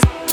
cause